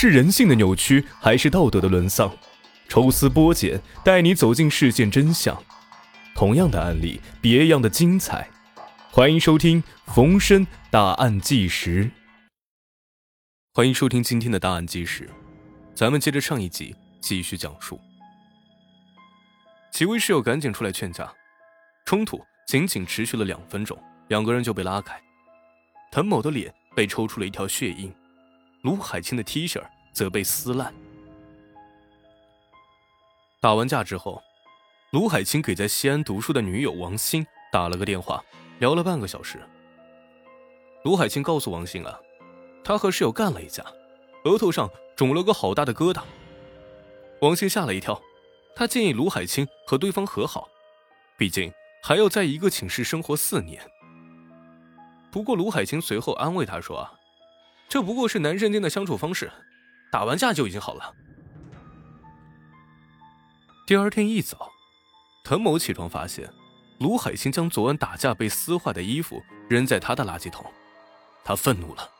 是人性的扭曲，还是道德的沦丧？抽丝剥茧，带你走进事件真相。同样的案例，别样的精彩。欢迎收听《逢申大案纪实》。欢迎收听今天的大案纪实。咱们接着上一集继续讲述。几位室友赶紧出来劝架，冲突仅仅持续了两分钟，两个人就被拉开。滕某的脸被抽出了一条血印，卢海清的 T 恤则被撕烂。打完架之后，卢海清给在西安读书的女友王鑫打了个电话，聊了半个小时。卢海清告诉王鑫啊，他和室友干了一架，额头上肿了个好大的疙瘩。王鑫吓了一跳，他建议卢海清和对方和好，毕竟还要在一个寝室生活四年。不过卢海清随后安慰他说啊，这不过是男生间的相处方式，打完架就已经好了。第二天一早，滕某起床发现，卢海清将昨晚打架被撕坏的衣服扔在他的垃圾桶，他愤怒了，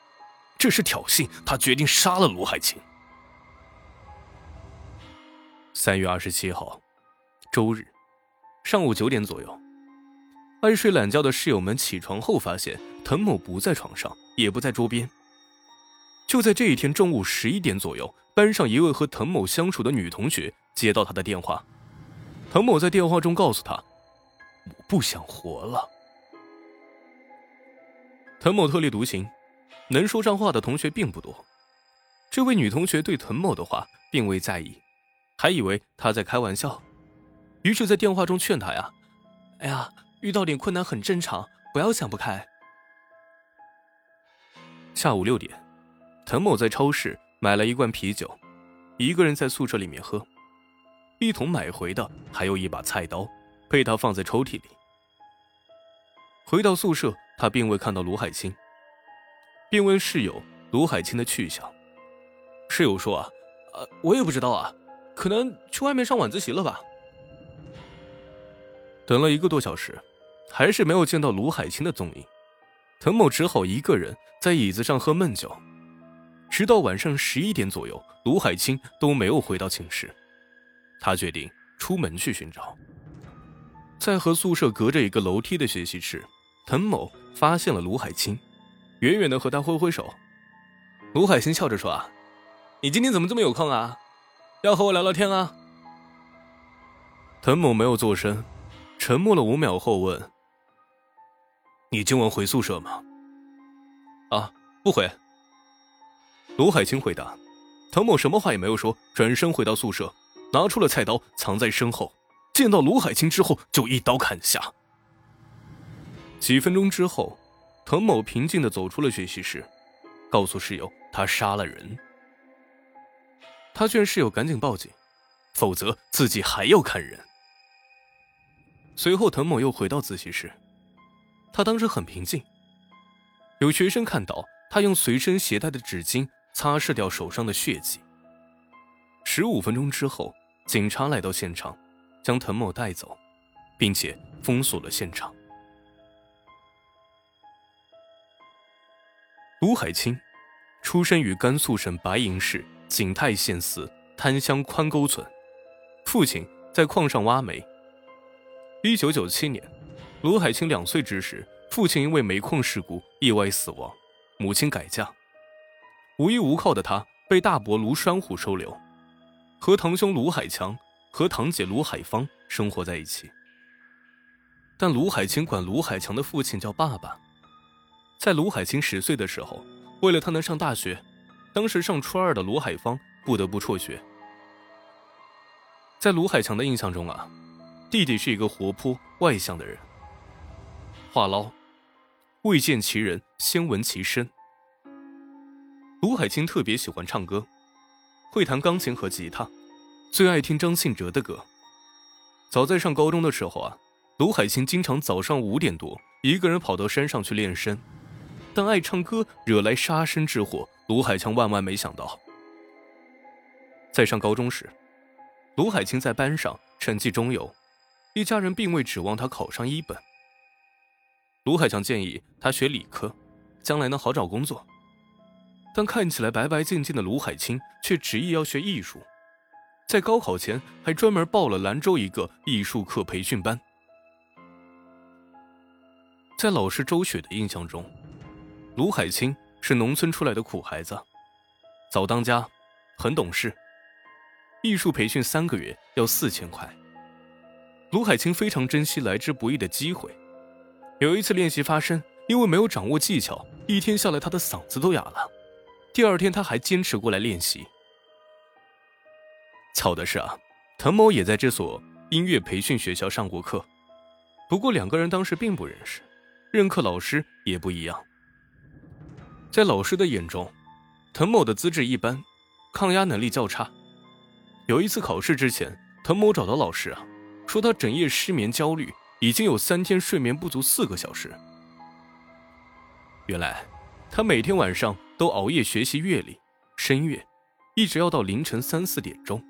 这是挑衅，他决定杀了卢海清。三月二十七号，周日，上午九点左右，爱睡懒觉的室友们起床后发现滕某不在床上，也不在桌边。就在这一天中午十一点左右，班上一位和滕某相处的女同学。接到他的电话，滕某在电话中告诉他：“我不想活了。”滕某特立独行，能说上话的同学并不多。这位女同学对滕某的话并未在意，还以为他在开玩笑，于是，在电话中劝他呀：“哎呀，遇到点困难很正常，不要想不开。”下午六点，滕某在超市买了一罐啤酒，一个人在宿舍里面喝。一同买回的还有一把菜刀，被他放在抽屉里。回到宿舍，他并未看到卢海清，便问室友卢海清的去向。室友说：“啊，呃，我也不知道啊，可能去外面上晚自习了吧。”等了一个多小时，还是没有见到卢海清的踪影。滕某只好一个人在椅子上喝闷酒，直到晚上十一点左右，卢海清都没有回到寝室。他决定出门去寻找，在和宿舍隔着一个楼梯的学习室，滕某发现了卢海清，远远的和他挥挥手。卢海清笑着说：“啊，你今天怎么这么有空啊？要和我聊聊天啊？”滕某没有做声，沉默了五秒后问：“你今晚回宿舍吗？”“啊，不回。”卢海清回答。滕某什么话也没有说，转身回到宿舍。拿出了菜刀，藏在身后。见到卢海清之后，就一刀砍下。几分钟之后，滕某平静的走出了学习室，告诉室友他杀了人。他劝室友赶紧报警，否则自己还要砍人。随后，滕某又回到自习室，他当时很平静。有学生看到他用随身携带的纸巾擦拭掉手上的血迹。十五分钟之后。警察来到现场，将滕某带走，并且封锁了现场。卢海清，出生于甘肃省白银市景泰县寺滩乡宽沟村，父亲在矿上挖煤。一九九七年，卢海清两岁之时，父亲因为煤矿事故意外死亡，母亲改嫁，无依无靠的他被大伯卢栓虎收留。和堂兄卢海强和堂姐卢海芳生活在一起，但卢海清管卢海强的父亲叫爸爸。在卢海清十岁的时候，为了他能上大学，当时上初二的卢海芳不得不辍学。在卢海强的印象中啊，弟弟是一个活泼外向的人。话唠，未见其人，先闻其声。卢海清特别喜欢唱歌。会弹钢琴和吉他，最爱听张信哲的歌。早在上高中的时候啊，卢海清经常早上五点多一个人跑到山上去练声。但爱唱歌惹来杀身之祸，卢海强万万没想到。在上高中时，卢海清在班上成绩中游，一家人并未指望他考上一本。卢海强建议他学理科，将来能好找工作。但看起来白白净净的卢海清却执意要学艺术，在高考前还专门报了兰州一个艺术课培训班。在老师周雪的印象中，卢海清是农村出来的苦孩子，早当家，很懂事。艺术培训三个月要四千块。卢海清非常珍惜来之不易的机会。有一次练习发声，因为没有掌握技巧，一天下来他的嗓子都哑了。第二天他还坚持过来练习。巧的是啊，滕某也在这所音乐培训学校上过课，不过两个人当时并不认识，任课老师也不一样。在老师的眼中，滕某的资质一般，抗压能力较差。有一次考试之前，滕某找到老师啊，说他整夜失眠焦虑，已经有三天睡眠不足四个小时。原来，他每天晚上都熬夜学习乐理、声乐，一直要到凌晨三四点钟。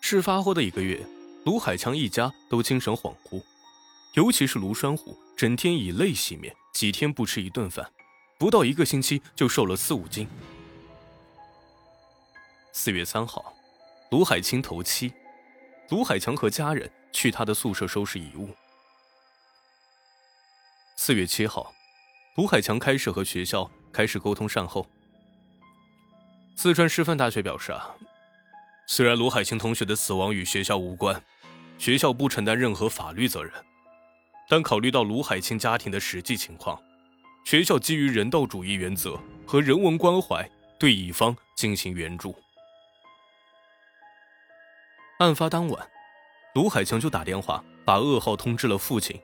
事发后的一个月，卢海强一家都精神恍惚，尤其是卢栓虎，整天以泪洗面，几天不吃一顿饭，不到一个星期就瘦了四五斤。四月三号，卢海清头七，卢海强和家人去他的宿舍收拾遗物。四月七号，卢海强开始和学校开始沟通善后。四川师范大学表示啊，虽然卢海清同学的死亡与学校无关，学校不承担任何法律责任，但考虑到卢海清家庭的实际情况，学校基于人道主义原则和人文关怀，对乙方进行援助。案发当晚，卢海强就打电话把噩耗通知了父亲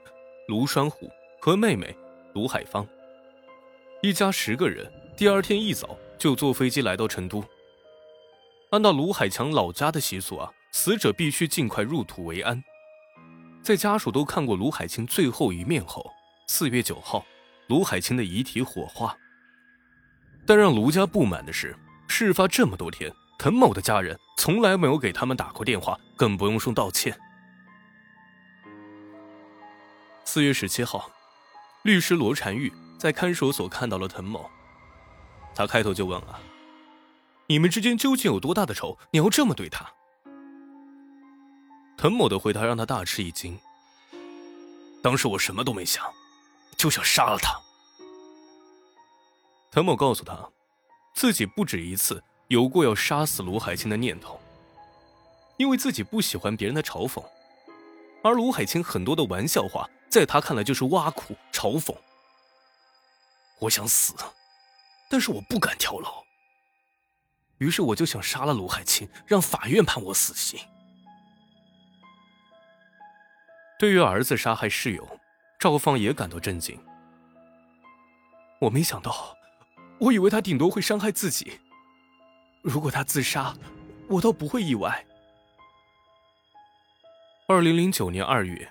卢栓虎和妹妹卢海芳，一家十个人。第二天一早就坐飞机来到成都。按照卢海强老家的习俗啊，死者必须尽快入土为安。在家属都看过卢海清最后一面后，四月九号，卢海清的遗体火化。但让卢家不满的是，事发这么多天。滕某的家人从来没有给他们打过电话，更不用说道歉。四月十七号，律师罗婵玉在看守所看到了滕某，他开头就问了：“你们之间究竟有多大的仇？你要这么对他？”滕某的回答让他大吃一惊。当时我什么都没想，就想杀了他。滕某告诉他，自己不止一次。有过要杀死卢海清的念头，因为自己不喜欢别人的嘲讽，而卢海清很多的玩笑话，在他看来就是挖苦、嘲讽。我想死，但是我不敢跳楼，于是我就想杀了卢海清，让法院判我死刑。对于儿子杀害室友，赵芳也感到震惊。我没想到，我以为他顶多会伤害自己。如果他自杀，我倒不会意外。二零零九年二月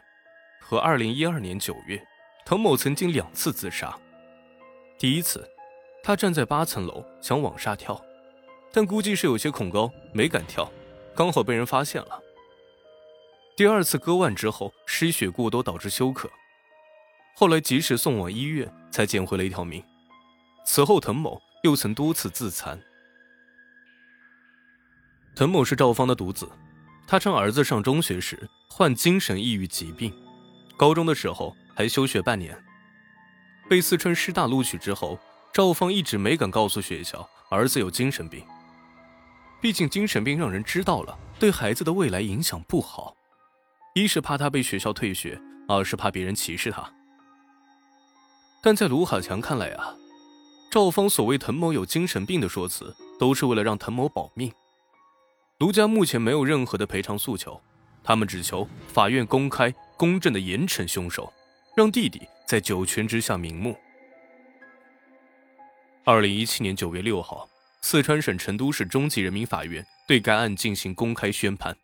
和二零一二年九月，滕某曾经两次自杀。第一次，他站在八层楼想往下跳，但估计是有些恐高，没敢跳，刚好被人发现了。第二次割腕之后失血过多导致休克，后来及时送往医院才捡回了一条命。此后，滕某又曾多次自残。滕某是赵芳的独子，他称儿子上中学时患精神抑郁疾病，高中的时候还休学半年。被四川师大录取之后，赵芳一直没敢告诉学校儿子有精神病，毕竟精神病让人知道了，对孩子的未来影响不好。一是怕他被学校退学，二是怕别人歧视他。但在卢海强看来啊，赵芳所谓滕某有精神病的说辞，都是为了让滕某保命。卢家目前没有任何的赔偿诉求，他们只求法院公开、公正的严惩凶手，让弟弟在九泉之下瞑目。二零一七年九月六号，四川省成都市中级人民法院对该案进行公开宣判，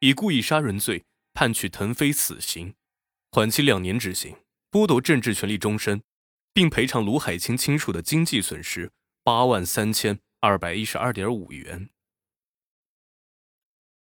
以故意杀人罪判处腾飞死刑，缓期两年执行，剥夺政治权利终身，并赔偿卢海清亲属的经济损失八万三千二百一十二点五元。